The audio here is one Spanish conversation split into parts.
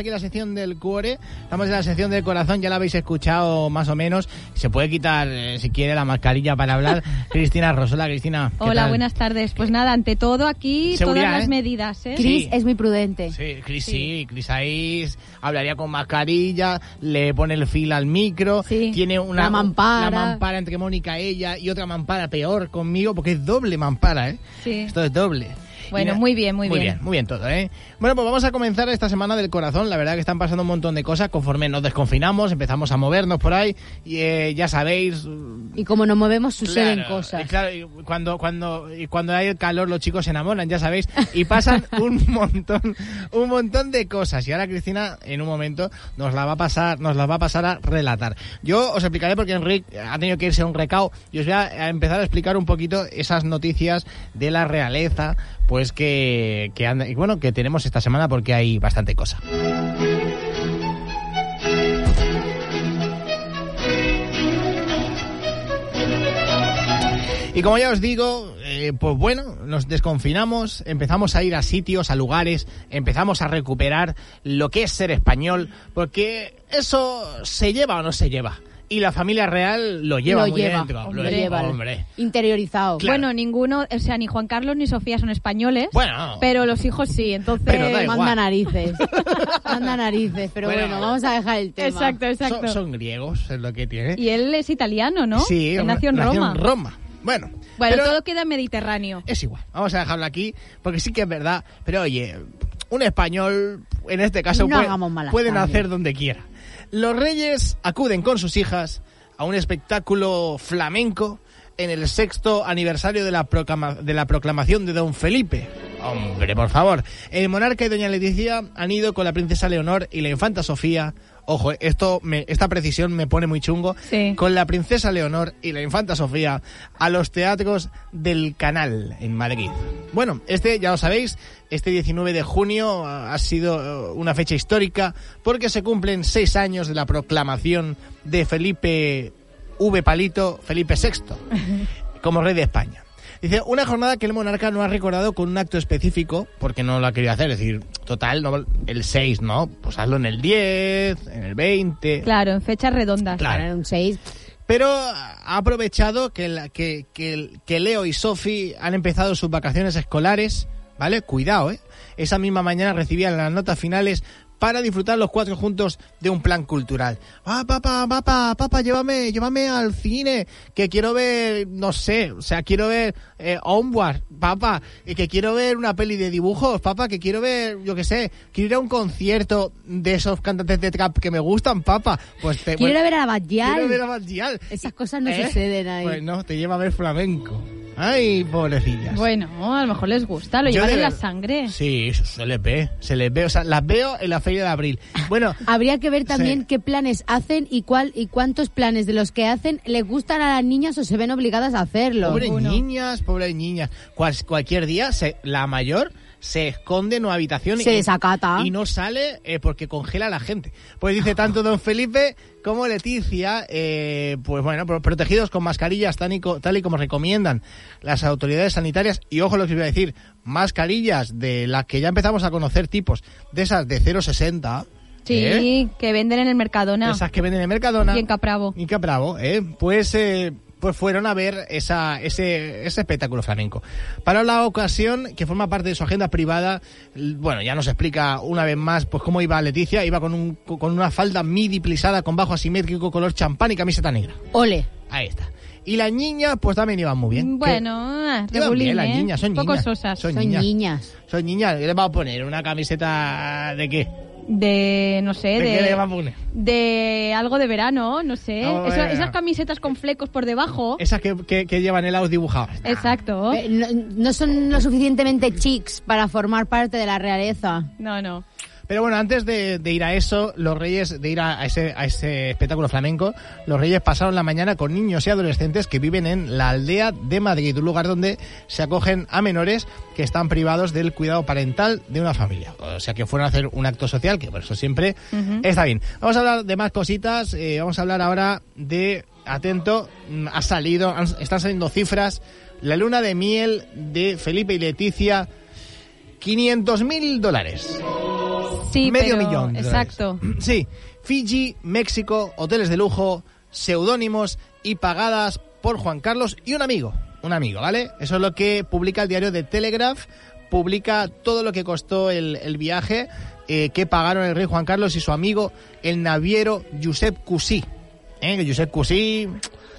Aquí en la sección del cuore, estamos en la sección del corazón, ya la habéis escuchado más o menos. Se puede quitar, eh, si quiere, la mascarilla para hablar. Cristina Rosola, Cristina. ¿qué Hola, tal? buenas tardes. Pues nada, ante todo aquí Seguridad, todas las ¿eh? medidas, ¿eh? Chris Sí. es muy prudente. Sí, Cris sí, Cris ahí hablaría con mascarilla, le pone el fil al micro, Sí. tiene una La mampara. la mampara entre Mónica ella y otra mampara peor conmigo, porque es doble mampara, ¿eh? Sí. Esto es doble. Bueno, muy bien, muy Muy bien. bien, muy bien todo, ¿eh? Bueno, pues vamos a comenzar esta semana del corazón. La verdad que están pasando un montón de cosas. Conforme nos desconfinamos, empezamos a movernos por ahí. Y eh, ya sabéis, Y como nos movemos, suceden Claro, cosas. Y claro, y cuando, cuando, y cuando hay el calor, los chicos se enamoran, ya sabéis, y pasan un montón, un montón de cosas. Y ahora Cristina, en un momento, nos la va a pasar, nos las va a pasar a relatar. Yo os explicaré porque Enrique ha tenido que irse a un recao y os voy a a empezar a explicar un poquito esas noticias de la realeza, pues que, que anda- bueno, que tenemos esta semana porque hay bastante cosa. Y como ya os digo, eh, pues bueno, nos desconfinamos, empezamos a ir a sitios, a lugares, empezamos a recuperar lo que es ser español, porque eso se lleva o no se lleva. Y la familia real lo lleva lo muy lleva, dentro. hombre, lo lleva, hombre. Interiorizado. Claro. Bueno, ninguno, o sea, ni Juan Carlos ni Sofía son españoles. Bueno. Pero los hijos sí, entonces. Manda narices. Manda narices. Pero Bueno. bueno, vamos a dejar el tema. Exacto, exacto. Son, son griegos, es lo que tiene. Y él es italiano, ¿no? Sí, Él nació en Roma. Roma. Bueno, Bueno, pero todo queda mediterráneo. es igual. Vamos a dejarlo aquí, porque sí que es verdad. Pero oye, un español, en este caso, No puede, hagamos malas puede sangre. nacer donde quiera. Los reyes acuden con sus hijas a un espectáculo flamenco en el sexto aniversario de la, proclama- de la proclamación de Don Felipe. Hombre, por favor. El monarca y doña Leticia han ido con la princesa Leonor y la infanta Sofía. Ojo, esto me- esta precisión me pone muy chungo. Sí. Con la princesa Leonor y la infanta Sofía a los teatros del Canal en Madrid. Bueno, este, ya lo sabéis, este 19 de junio ha sido eh, una fecha histórica porque se cumplen seis años de la proclamación de Felipe V. Palito, Felipe VI, como rey de España. Dice, una jornada que el monarca no ha recordado con un acto específico, porque no lo ha querido hacer. Es decir, total, no, el 6, ¿no? Pues hazlo en el 10, en el 20. Claro, en fechas redondas. Claro. Para un 6. Pero ha aprovechado que, la- que, que, que Leo y Sophie han empezado sus vacaciones escolares, ¿vale? Cuidado, ¿eh? Esa misma mañana recibían las notas finales para disfrutar los cuatro juntos de un plan cultural. Ah, papá, papá, papá, llévame, llévame al cine, que quiero ver, no sé, o sea, quiero ver eh, Onward, papá, y que quiero ver una peli de dibujos, papá, que quiero ver, yo qué sé, quiero ir a un concierto de esos cantantes de trap que me gustan, papá. Pues te, Quiero bueno, ver a Quiero ver a. Badial. Esas cosas no ¿Eh? suceden ahí. Pues no, te lleva a ver flamenco. Ay, pobrecillas. Bueno, a lo mejor les gusta, lo Yo llevan de en la sangre. Sí, se les ve, se les ve. O sea, las veo en la feria de abril. Bueno, Habría que ver también Sí. qué planes hacen y cuál y cuántos planes de los que hacen les gustan a las niñas o se ven obligadas a hacerlo. pobres niñas, pobres niñas. Cual- cualquier día, se, la mayor se esconde en una habitación Se y, desacata. y no sale eh, porque congela a la gente. Pues dice tanto don Felipe como Leticia, eh, pues bueno, pro- protegidos con mascarillas tal y, co- tal y como recomiendan las autoridades sanitarias. Y ojo lo que os iba a decir, mascarillas de las que ya empezamos a conocer tipos, de esas de 0,60. Sí, ¿eh? que venden en el Mercadona. Esas que venden en Mercadona. Y en Capravo. Y Capravo, ¿eh? Pues, eh, pues fueron a ver esa, ese, ese espectáculo flamenco. Para la ocasión, que forma parte de su agenda privada, bueno, ya nos explica una vez más pues cómo iba Leticia, iba con, un, con una falda midi plisada con bajo asimétrico color champán y camiseta negra. Ole. Ahí está. Y las niñas, pues también iban muy bien. Bueno, ah, Que- iban regulín, bien las ¿eh? niñas, son Poco niñas. sosas. Son Son niñas. niñas. Son niñas, ¿qué le va a poner? ¿Una camiseta de qué? De, no sé, ¿De, de... algo de verano, no sé. Eso- bueno. esas camisetas con flecos por debajo. Esas que, que, que llevan helados dibujados. Exacto. Eh, No, no son lo suficientemente chics para formar parte de la realeza. No, no. Pero bueno, antes de, de ir a eso, los reyes, de ir a, a ese, a ese espectáculo flamenco, los reyes pasaron la mañana con niños y adolescentes que viven en la aldea de Madrid, un lugar donde se acogen a menores que están privados del cuidado parental de una familia. O sea, que fueron a hacer un acto social, que por eso siempre está bien. Vamos a hablar de más cositas, eh, vamos a hablar ahora de, atento, mm, ha salido, han- están saliendo cifras, la luna de miel de Felipe y Leticia, 500 mil dólares. Sí, Medio pero- millón. de Exacto. dólares. Sí. Fiji, México, hoteles de lujo, seudónimos y pagadas por Juan Carlos y un amigo. Un amigo, ¿vale? Eso es lo que publica el diario de Telegraph. Publica todo lo que costó el, el viaje eh, que pagaron el rey Juan Carlos y su amigo, el naviero Josep Cusí. ¿Eh? Que Josep Cusí...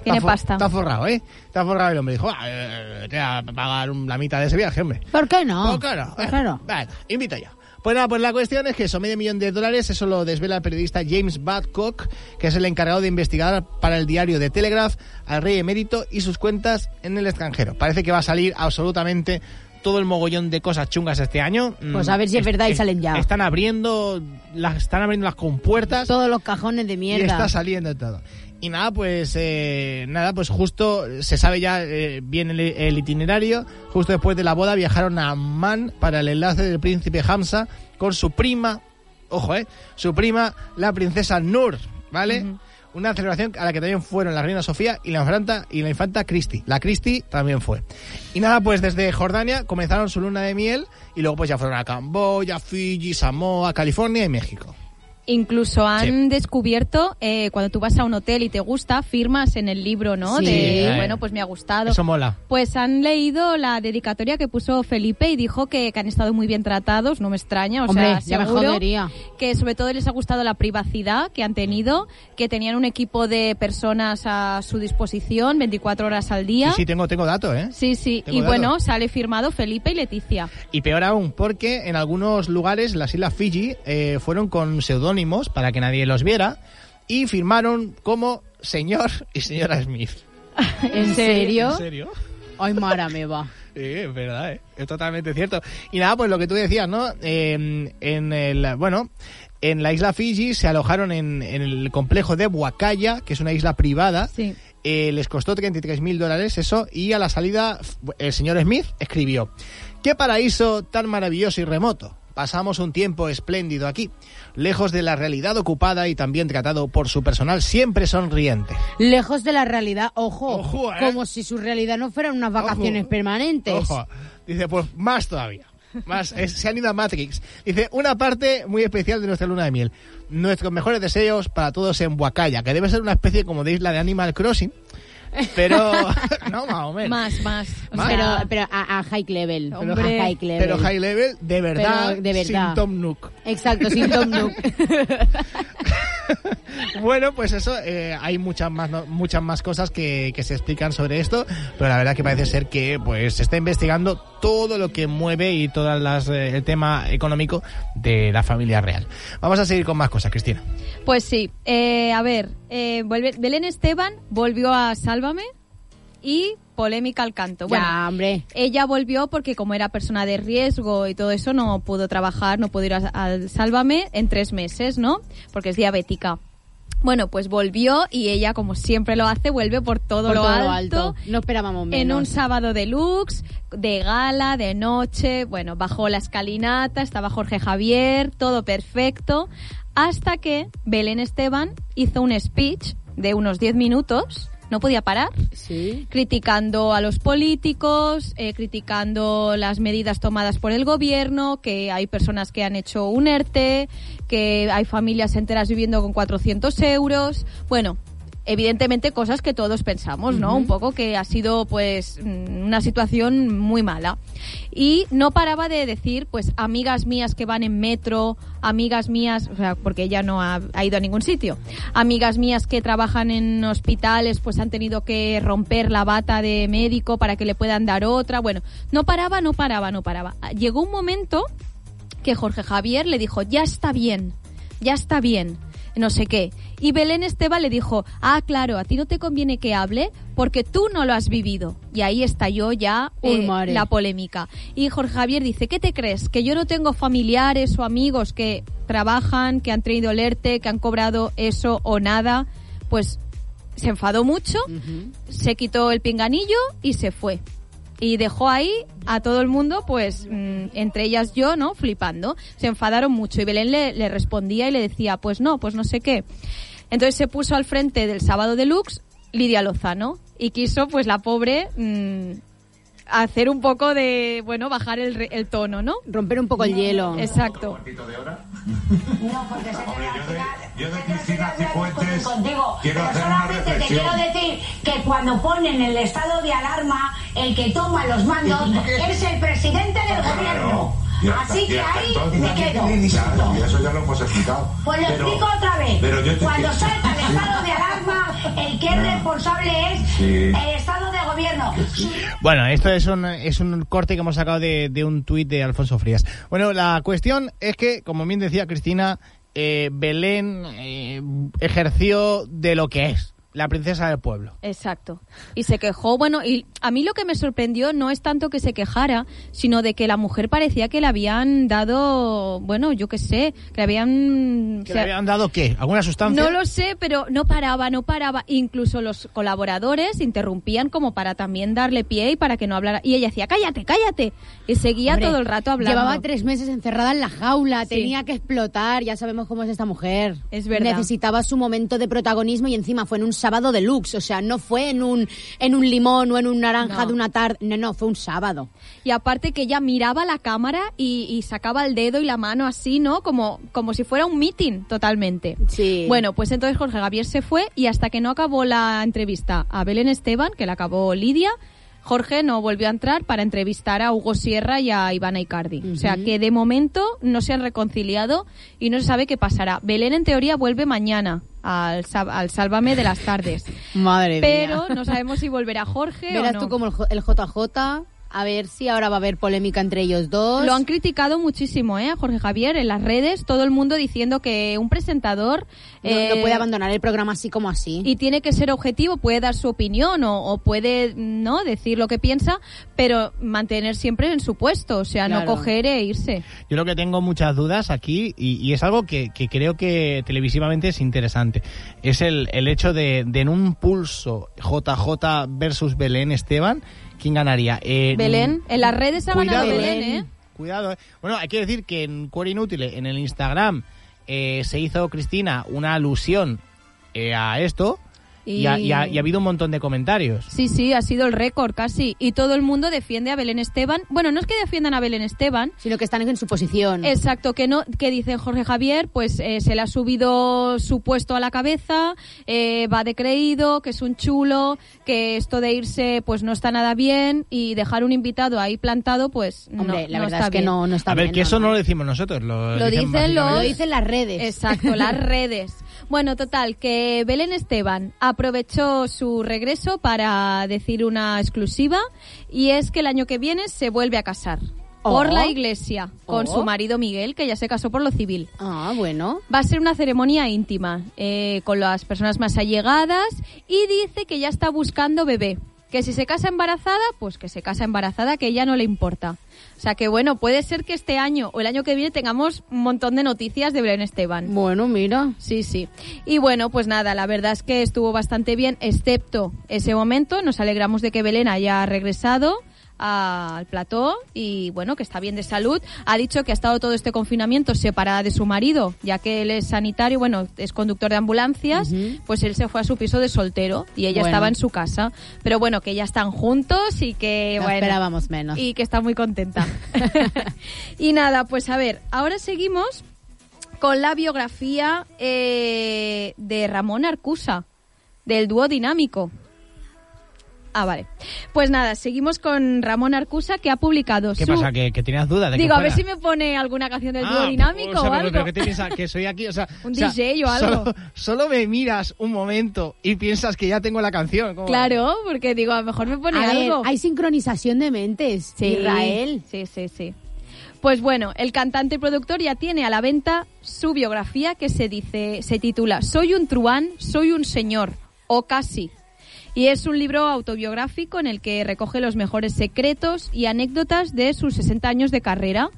Tiene está pasta. Está forrado, ¿eh? Está forrado el hombre. Dijo, ah, eh, te voy a pagar la mitad de ese viaje, hombre. ¿Por qué no? Claro, ¿Por eh, qué no? venga, invito yo. Pues nada, pues la cuestión es que eso, medio millón de dólares, eso lo desvela el periodista James Badcock, que es el encargado de investigar para el diario de Telegraph al rey emérito y sus cuentas en el extranjero. Parece que va a salir absolutamente todo el mogollón de cosas chungas este año. Pues a ver si es verdad y salen ya. Están abriendo las, están abriendo las compuertas Todos los cajones de y mierda. está saliendo todo. Y nada, pues eh, nada, pues justo se sabe ya eh, bien el, el itinerario. Justo después de la boda viajaron a Amman para el enlace del príncipe Hamza con su prima, ojo, eh, su prima, la princesa Nur, ¿vale? Una celebración a la que también fueron la reina Sofía y la infanta y la infanta Cristi. La Cristi también fue. Y nada, pues desde Jordania comenzaron su luna de miel y luego pues ya fueron a Camboya, Fiji, Samoa, California y México. Incluso han Sí. descubierto, eh, cuando tú vas a un hotel y te gusta, firmas en el libro, ¿no? Sí. De, bueno, pues me ha gustado. Eso mola. Pues han leído la dedicatoria que puso Felipe y dijo que, que han estado muy bien tratados, no me extraña, o Hombre, sea, ya me seguro jodería. que sobre todo les ha gustado la privacidad que han tenido, que tenían un equipo de personas a su disposición 24 horas al día. Sí, sí, tengo, tengo datos, ¿eh? Sí, sí. Tengo Y datos. bueno, sale firmado Felipe y Leticia. Y peor aún, porque en algunos lugares, las islas Fiji, eh, fueron con seudónimos para que nadie los viera y firmaron como señor y señora Smith. ¿En serio? ¿En serio? Ay, Mara, me va. Sí, es verdad, ¿eh? es totalmente cierto. Y nada, pues lo que tú decías, ¿no? Eh, en el, bueno, en la isla Fiji se alojaron en, en el complejo de Wakaya, que es una isla privada. Sí. Eh, les costó 33 mil dólares eso y a la salida el señor Smith escribió qué paraíso tan maravilloso y remoto pasamos un tiempo espléndido aquí lejos de la realidad ocupada y también tratado por su personal siempre sonriente Lejos de la realidad, ojo. Ojo, ¿eh? Como si su realidad no fueran unas vacaciones Ojo. permanentes. Ojo. Dice, pues más todavía. Más, es- se han ido a Matrix. Dice, una parte muy especial de nuestra luna de miel. Nuestros mejores deseos para todos en Huacaya, que debe ser una especie como de isla de Animal Crossing. Pero, no, más o menos. Más, más. O Más. Pero, pero a, a high level. Pero- a high level. Pero high level, de verdad, Pero de verdad. sin Tom Nook. Exacto, sin Tom Nook. Bueno, pues eso, eh, hay muchas más, no- muchas más cosas que, se explican sobre esto, pero la verdad que parece ser que pues se está investigando todo lo que mueve y todo las, eh, el tema económico de la familia real. Vamos a seguir con más cosas, Cristina. Pues sí. Eh, a ver, eh, Belén Esteban volvió a Sálvame y polémica al canto. Bueno, ya, hombre. ella volvió porque como era persona de riesgo y todo eso no pudo trabajar, no pudo ir al Sálvame en tres meses, ¿no? Porque es diabética. Bueno, pues volvió y ella, como siempre lo hace, vuelve por todo, Por lo, todo alto, lo alto. No esperábamos menos. En un sábado deluxe, de gala, de noche, bueno, bajó la escalinata, estaba Jorge Javier, todo perfecto, hasta que Belén Esteban hizo un speech de unos 10 minutos, no podía parar, Sí. criticando a los políticos, eh, criticando las medidas tomadas por el gobierno, que hay personas que han hecho un ERTE, que hay familias enteras viviendo con 400 euros. Bueno, evidentemente cosas que todos pensamos, ¿no? Un poco que ha sido pues mm, una situación muy mala. Y no paraba de decir pues amigas mías que van en metro, amigas mías, o sea, porque ella no ha, ha ido a ningún sitio, amigas mías que trabajan en hospitales pues han tenido que romper la bata de médico para que le puedan dar otra, bueno, no paraba, no paraba, no paraba. Llegó un momento que Jorge Javier le dijo, ya está bien, ya está bien, no sé qué. Y Belén Esteban le dijo, ah, claro, a ti no te conviene que hable porque tú no lo has vivido. Y ahí estalló ya eh, la polémica. Y Jorge Javier dice, ¿qué te crees? ¿Que yo no tengo familiares o amigos que trabajan, que han traído el ERTE, que han cobrado eso o nada? Pues se enfadó mucho, se quitó el pinganillo y se fue. Y dejó ahí a todo el mundo, pues, mm, entre ellas yo, ¿no? Flipando. Se enfadaron mucho y Belén le, le respondía y le decía, pues no, pues no sé qué. Entonces se puso al frente del sábado deluxe Lidia Lozano y quiso, pues, la pobre, mm, hacer un poco de, bueno, bajar el, re- el tono, ¿no? Romper un poco el hielo. Exacto. No, porque se Hombre, yo de- final- yo de se Cristina queda final Cifuentes contigo. quiero Pero hacer una te quiero decir que cuando ponen el estado de alarma, el que toma los mandos es el presidente del gobierno. Así que ahí me quedo. Ya, y eso ya lo hemos explicado. Pues lo Pero- explico otra vez. pero yo te Cuando salta el estado de alarma, el que es responsable es Sí. el estado de gobierno. Bueno, esto es un, es un corte que hemos sacado de, de un tuit de Alfonso Frías. Bueno, la cuestión es que, como bien decía Cristina, eh, Belén eh, ejerció de lo que es, la princesa del pueblo. Exacto. Y se quejó, bueno, y a mí lo que me sorprendió no es tanto que se quejara, sino de que la mujer parecía que le habían dado, bueno, yo qué sé, que le habían... ¿Que o le habían dado qué? ¿Alguna sustancia? no lo sé, pero no paraba, no paraba. Incluso los colaboradores interrumpían como para también darle pie y para que no hablara. Y ella decía, cállate, cállate. Y seguía Hombre, todo el rato hablando. Llevaba tres meses encerrada en la jaula, Sí. tenía que explotar, ya sabemos cómo es esta mujer. Es verdad. Necesitaba su momento de protagonismo y encima fue en un sábado deluxe, o sea, no fue en un, en un limón o en un naranja No. de una tarde, no, no, fue un sábado. Y aparte que ella miraba la cámara y, y sacaba el dedo y la mano así, ¿no? Como, como si fuera un meeting totalmente. Sí. Bueno, pues entonces Jorge Javier se fue y hasta que no acabó la entrevista a Belén Esteban, que la acabó Lidia, Jorge no volvió a entrar para entrevistar a Hugo Sierra y a Ivana Icardi. O sea que de momento no se han reconciliado y no se sabe qué pasará. Belén en teoría vuelve mañana al, al Sálvame de las tardes. Madre Pero mía. no sabemos si volverá Jorge Verás o no. tú como el, J- el JJ, a ver si ahora va a haber polémica entre ellos dos. Lo han criticado muchísimo, ¿eh? A Jorge Javier en las redes, todo el mundo diciendo que un presentador no, eh, no puede abandonar el programa así como así. y tiene que ser objetivo, puede dar su opinión o, o puede no decir lo que piensa, pero mantener siempre en su puesto, o sea, no coger e irse. Yo lo que tengo muchas dudas aquí, y, y es algo que, que creo que televisivamente es interesante, es el, el hecho de, de en un pulso JJ versus Belén Esteban, ¿quién ganaría? Eh, Belén, en las redes ha ganado cuidado, Belén. ¿eh? Cuidado, eh. Bueno, hay que decir que en Cuore Inútil, en el Instagram, eh, se hizo Cristina una alusión eh, a esto y... ha, y ha- y ha habido un montón de comentarios. Sí, sí, ha sido el récord casi. Y todo el mundo defiende a Belén Esteban. Bueno, no es que defiendan a Belén Esteban, Sino que están en su posición. Exacto, que no, que dice Jorge Javier, pues eh, se le ha subido su puesto a la cabeza, eh, va de creído, que es un chulo, que esto de irse pues no está nada bien y dejar un invitado ahí plantado, pues no, la no verdad está es que bien. no, no está a ver, bien, que eso no lo decimos nosotros, lo, Lo dicen básicamente- los- Lo dicen las redes. Exacto, las redes. Bueno, total, que Belén Esteban aprovechó su regreso para decir una exclusiva y es que el año que viene se vuelve a casar por Oh. la iglesia con Oh. su marido Miguel, que ya se casó por lo civil. Ah, bueno. Va a ser una ceremonia íntima eh, con las personas más allegadas y dice que ya está buscando bebé. Que si se casa embarazada, pues que se casa embarazada, que ella no le importa. O sea que bueno, puede ser que este año o el año que viene tengamos un montón de noticias de Belén Esteban. Bueno, mira. Sí, sí. Y bueno, pues nada, la verdad es que estuvo bastante bien, excepto ese momento. Nos alegramos de que Belén haya regresado al plató y bueno, que está bien de salud. Ha dicho que ha estado todo este confinamiento separada de su marido, ya que él es sanitario, bueno, es conductor de ambulancias, pues él se fue a su piso de soltero y ella Bueno. estaba en su casa. Pero bueno, que ya están juntos y que No bueno, esperábamos menos. y que está muy contenta. y nada, pues a ver, ahora seguimos con la biografía eh, de Ramón Arcusa. del dúo dinámico. Ah, vale. Pues nada, seguimos con Ramón Arcusa que ha publicado ¿Qué su... pasa? ¿Que, que tenías dudas de que Digo, a ver si me pone alguna canción del dúo Ah, dinámico o sea, o algo. pero ¿qué te piensas? Que soy aquí, o sea... Un o sea, DJ o algo. Solo, solo me miras un momento y piensas que ya tengo la canción. ¿cómo? Claro, porque digo, a lo mejor me pone A ver, algo. hay sincronización de mentes. Sí, Israel. Sí, sí, sí. Pues bueno, el cantante y productor ya tiene a la venta su biografía que se dice, se titula Soy un truán, soy un señor, o casi. Y es un libro autobiográfico en el que recoge los mejores secretos y anécdotas de sus 60 años de carrera.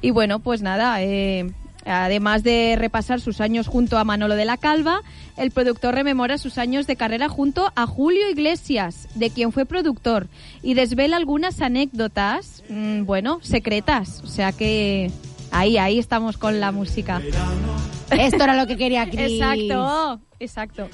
Y bueno, pues nada, eh, además de repasar sus años junto a Manolo de la Calva, el productor rememora sus años de carrera junto a Julio Iglesias, de quien fue productor, y desvela algunas anécdotas, mm, bueno, secretas. O sea que ahí, ahí estamos con la música. Esto era lo que quería Chris. Exacto, exacto.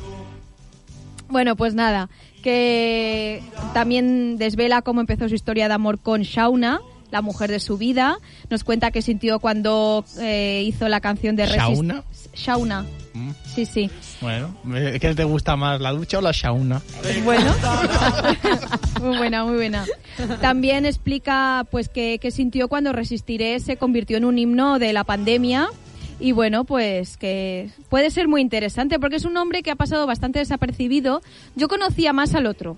Bueno, pues nada, que también desvela cómo empezó su historia de amor con Shauna, la mujer de su vida. Nos cuenta qué sintió cuando eh, hizo la canción de Resist- ¿Shauna? Shauna. Mm, Sí, sí. Bueno, ¿qué te gusta más, la ducha o la sauna? Bueno. muy buena, muy buena. También explica pues que, que sintió cuando Resistiré se convirtió en un himno de la pandemia. Y bueno, pues que puede ser muy interesante porque es un hombre que ha pasado bastante desapercibido. Yo conocía más al otro,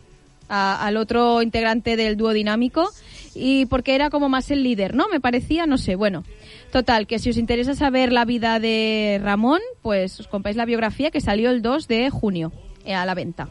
al otro integrante del dúo dinámico y porque era como más el líder, ¿no? Me parecía, no sé, bueno. Total, que si os interesa saber la vida de Ramón, pues os compráis la biografía que salió el 2 de junio eh, a la venta.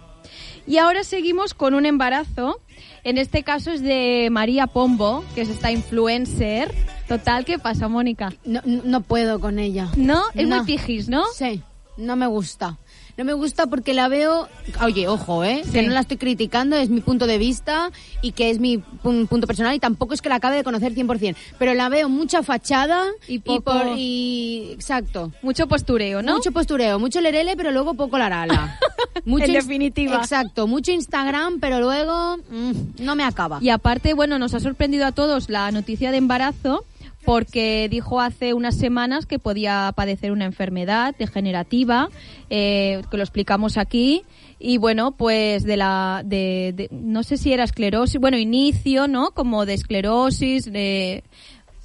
Y ahora seguimos con un embarazo. En este caso es de María Pombo, que es esta influencer. Total, ¿qué pasa, Mónica? No, no puedo con ella. No, es No. muy pijis, ¿no? Sí, no me gusta. No me gusta porque la veo, oye, ojo, ¿eh? Que no la estoy criticando, es mi punto de vista y que es mi pun- punto personal y tampoco es que la acabe de conocer 100%, pero la veo mucha fachada Y poco- por- y- exacto. Mucho postureo, ¿no? Mucho postureo, mucho lerele, pero luego poco larala. Mucho En definitiva. Exacto, mucho Instagram, pero luego mm, no me acaba. Y aparte, bueno, nos ha sorprendido a todos la noticia de embarazo porque dijo hace unas semanas que podía padecer una enfermedad degenerativa, eh, que lo explicamos aquí. Y bueno, pues de la, de, de- no sé si era esclerosis, bueno, inicio, ¿no? Como de esclerosis, de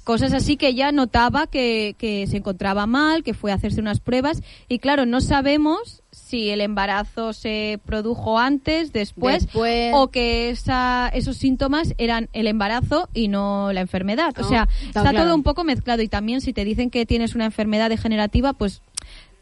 cosas así que ella notaba que, que se encontraba mal, que fue a hacerse unas pruebas. Y claro, no sabemos si el embarazo se produjo antes, después, Después. o que esa, esos síntomas eran el embarazo y no la enfermedad. O No, sea, está está claro. todo un poco mezclado y también si te dicen que tienes una enfermedad degenerativa, pues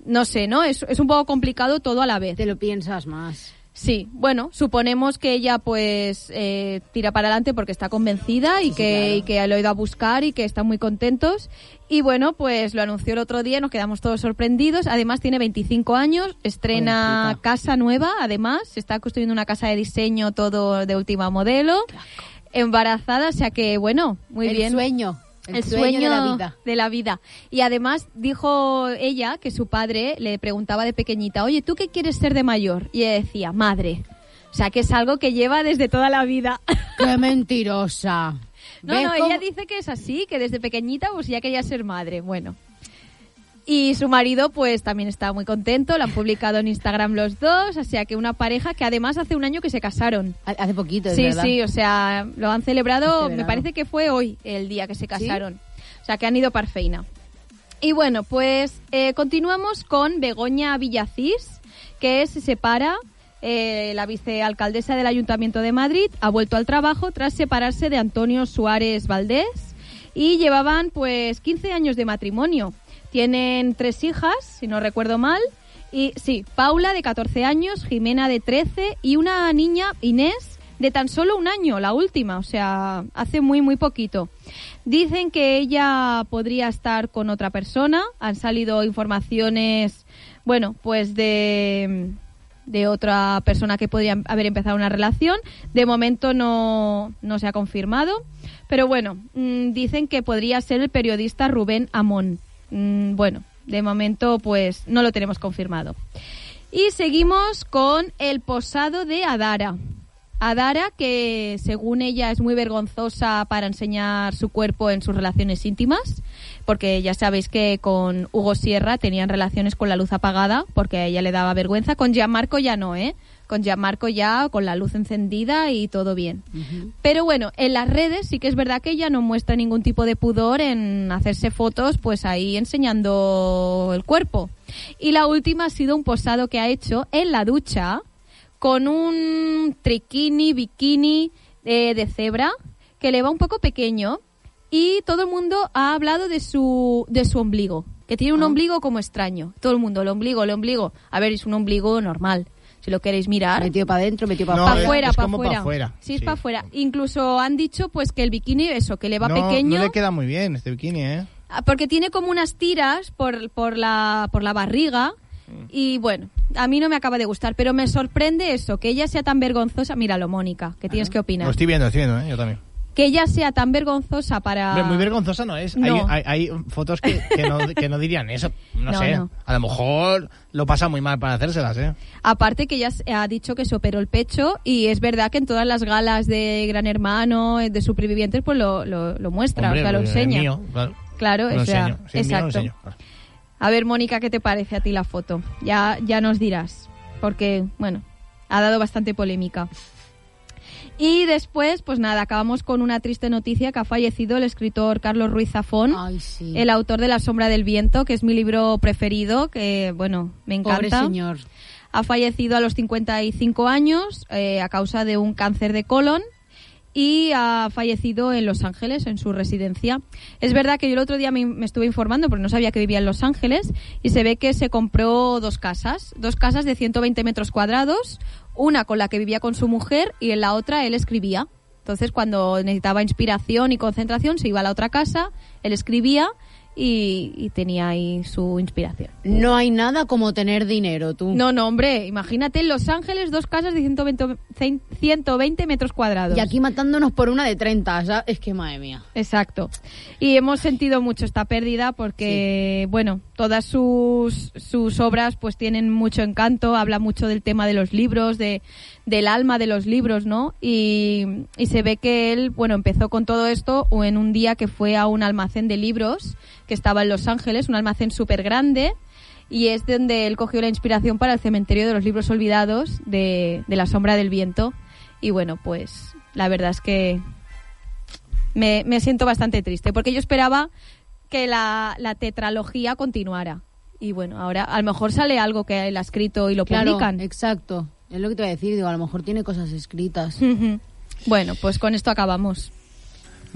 no sé, ¿no? Es, es un poco complicado todo a la vez. Te lo piensas más. Sí, bueno, suponemos que ella pues eh, tira para adelante porque está convencida y, que, y que lo ha ido a buscar y que están muy contentos. Y bueno, pues lo anunció el otro día, nos quedamos todos sorprendidos. Además tiene 25 años, estrena casa nueva, además, se está construyendo una casa de diseño todo de última modelo. Embarazada, o sea que bueno, muy el bien sueño. El, sueño, de la vida. de la vida. Y además dijo ella que su padre le preguntaba de pequeñita, oye, ¿tú qué quieres ser de mayor? Y ella decía, madre. O sea, que es algo que lleva desde toda la vida. ¡Qué mentirosa! No, ¿Ves no, cómo- ella dice que es así, que desde pequeñita pues ya quería ser madre. Bueno. Y su marido pues también está muy contento, lo han publicado en Instagram los dos, o sea que una pareja que además hace un año que se casaron. Hace poquito, es Sí, verdad. sí, o sea, lo han celebrado, Este me parece que fue hoy el día que se casaron. O sea, que han ido parfeina. Y bueno, pues eh, continuamos con Begoña Villacís, que se separa, eh, la vicealcaldesa del Ayuntamiento de Madrid, ha vuelto al trabajo tras separarse de Antonio Suárez Valdés y llevaban pues 15 años de matrimonio. Tienen tres hijas, si no recuerdo mal, y sí, Paula de 14 años, Jimena de 13 y una niña, Inés, de tan solo un año, la última, o sea, hace muy, muy poquito. Dicen que ella podría estar con otra persona, han salido informaciones, bueno, pues de, de otra persona que podría haber empezado una relación. De momento no, no se ha confirmado, pero bueno, mm, dicen que podría ser el periodista Rubén Amón. Mm, bueno, de momento pues no lo tenemos confirmado. Y seguimos con el posado de Adara. Adara, que según ella es muy vergonzosa para enseñar su cuerpo en sus relaciones íntimas, porque ya sabéis que con Hugo Sierra tenían relaciones con la luz apagada, porque a ella le daba vergüenza. Con Gianmarco ya no, ¿eh? Con Gianmarco ya con la luz encendida y todo bien. Pero bueno, en las redes sí que es verdad que ella no muestra ningún tipo de pudor en hacerse fotos, pues ahí enseñando el cuerpo. Y la última ha sido un posado que ha hecho en la ducha con un triquini, bikini eh, de cebra que le va un poco pequeño y todo el mundo ha hablado de su, de su ombligo, que tiene un Ah. ombligo como extraño. Todo el mundo, el ombligo, el ombligo. A ver, es un ombligo normal, si lo queréis mirar. Metido para adentro, metido para para afuera, es para afuera. afuera, Sí, es sí. para afuera. Incluso han dicho pues que el bikini, eso, que le va no, pequeño. no le queda muy bien este bikini, ¿eh? Ah, Porque tiene como unas tiras por, por, la, por la barriga. Y bueno, a mí no me acaba de gustar, pero me sorprende eso, que ella sea tan vergonzosa. Míralo, Mónica, que tienes que Lo opinar. estoy viendo, lo estoy viendo, ¿eh? Yo también. Que ella sea tan vergonzosa para. Hombre, muy vergonzosa no es. Hay, No. hay, hay fotos que, que no, que no dirían eso. No, No, sé. A lo mejor lo pasa muy mal para hacérselas, ¿eh? Aparte que ella ha dicho que se operó el pecho y es verdad que en todas las galas de Gran Hermano, eh, de supervivientes, pues lo, lo, lo muestra, Hombre, o sea, lo pues, enseña. mío, claro. Claro, Lo o sea. Sí, mío exacto. claro. A ver, Mónica, ¿qué te parece a ti la foto? Ya, ya nos dirás, porque, bueno, ha dado bastante polémica. Y después, pues nada, acabamos con una triste noticia que ha fallecido el escritor Carlos Ruiz Zafón, Ay, sí. el autor de La sombra del viento, que es mi libro preferido, que, bueno, me Pobre encanta. señor. Ha fallecido a los 55 años eh, a causa de un cáncer de colon y ha fallecido en Los Ángeles, en su residencia. Es verdad que yo el otro día me, me estuve informando porque no sabía que vivía en Los Ángeles y se ve que se compró dos casas, dos casas de 120 metros cuadrados, una con la que vivía con su mujer y en la otra él escribía. Entonces cuando necesitaba inspiración y concentración se iba a la otra casa, él escribía y, y tenía ahí su inspiración. No hay nada como tener dinero, tú. No, no, hombre, imagínate en Los Ángeles dos casas de 120, 120 metros cuadrados. Y aquí matándonos por una de 30, o sea, es que madre mía. Exacto. Y hemos sentido mucho esta pérdida porque, bueno, todas sus, sus obras pues tienen mucho encanto, habla mucho del tema de los libros, de, del alma de los libros, ¿no? Y, y se ve que él, bueno, empezó con todo esto o en un día que fue a un almacén de libros que estaba en Los Ángeles, un almacén súper grande, y es donde él cogió la inspiración para el cementerio de los libros olvidados de, de La sombra del viento. Y bueno, pues la verdad es que me, me siento bastante triste, porque yo esperaba que la, la tetralogía continuara. Y bueno, ahora a lo mejor sale algo que él ha escrito y lo Claro, publican. exacto. Es lo que te voy a decir, digo, a lo mejor tiene cosas escritas. Bueno, pues con esto acabamos.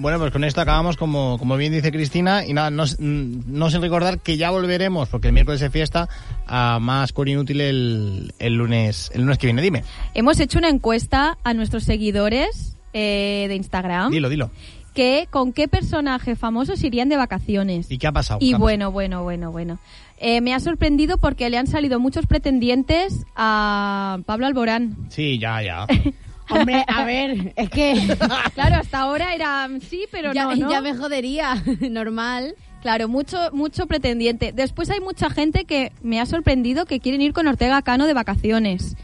Bueno, pues con esto acabamos, como, como bien dice Cristina, y nada, no, no sin recordar que ya volveremos, porque el miércoles es fiesta, a más Core Inútil el, el lunes el lunes que viene. Dime, Hemos hecho una encuesta a nuestros seguidores eh, de Instagram dilo, dilo. que con qué personaje famosos irían de vacaciones. ¿Y qué ha pasado? Y ¿Qué ha bueno, bueno, bueno, bueno. Eh, me ha sorprendido porque le han salido muchos pretendientes a Pablo Alborán. Sí, ya, ya. Hombre, a ver, es que Claro, hasta ahora era sí, pero ya, no, ¿no? ya me jodería, normal. Claro, mucho, mucho pretendiente. Después hay mucha gente que me ha sorprendido que quieren ir con Ortega Cano de vacaciones.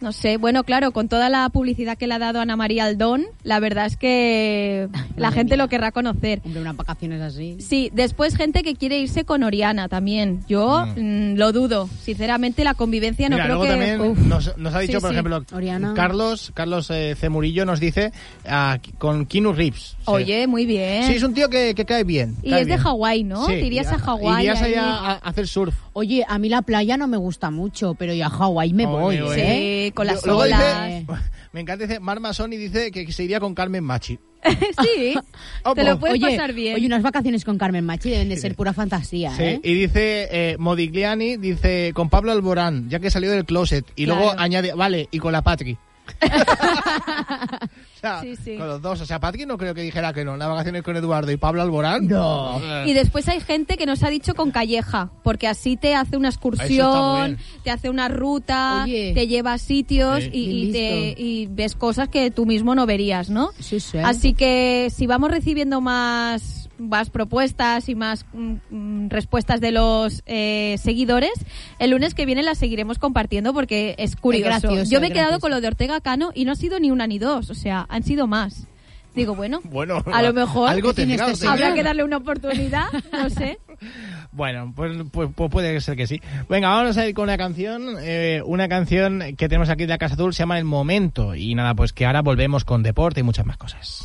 No sé, bueno, claro, con toda la publicidad que le ha dado Ana María Aldón, la verdad es que la gente mía. lo querrá conocer. Hombre, unas vacaciones así. Sí, después gente que quiere irse con Oriana también. Yo mm, lo dudo. Sinceramente, la convivencia no Mira, creo luego que... también nos, nos ha dicho, Sí, por sí. ejemplo, Oriana. Carlos Carlos eh, C. Murillo nos dice ah, con Reeves. Sí. Oye, muy bien. Sí, es un tío que, que cae bien. Y cae es de. Hawái, ¿no? Sí, Te irías a Hawái Irías allá a, a hacer surf. Oye, a mí la playa no me gusta mucho, pero yo a Hawái me voy, voy. ¿eh? Sí, con las Luego olas. dice- me encanta, dice, Mar Masoni dice que se iría con Carmen Machi. sí, te lo puedes Oye, pasar bien. oye, unas vacaciones con Carmen Machi deben de ser pura fantasía, Sí, ¿eh? y dice eh, Modigliani, dice con Pablo Alborán, ya que salió del closet. Y luego añade, vale, y con la Patri. o sea, Sí, sí. con los dos. O sea, Patri no creo que dijera que no. Las vacaciones con Eduardo y Pablo Alborán. No. Y después hay gente que nos ha dicho con Calleja, porque así te hace una excursión, te hace una ruta, Oye. te lleva a sitios Sí. y, y te- y ves cosas que tú mismo no verías, ¿no? Sí, sí. Así que si vamos recibiendo más, más propuestas y más mm, mm, respuestas de los eh, seguidores, el lunes que viene las seguiremos compartiendo porque es curioso. gracioso, Yo me he quedado con lo de Ortega Cano y no ha sido ni una ni dos, o sea, han sido más. Digo, bueno, Bueno, a lo mejor algo tiene tendrá, este habrá que darle una oportunidad, no sé. Bueno, pues, pues- pues puede ser que sí. Venga, vamos a ir con una canción, eh, una canción que tenemos aquí de la Casa Azul, se llama El Momento. Y nada, pues que ahora volvemos con deporte y muchas más cosas.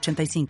906985.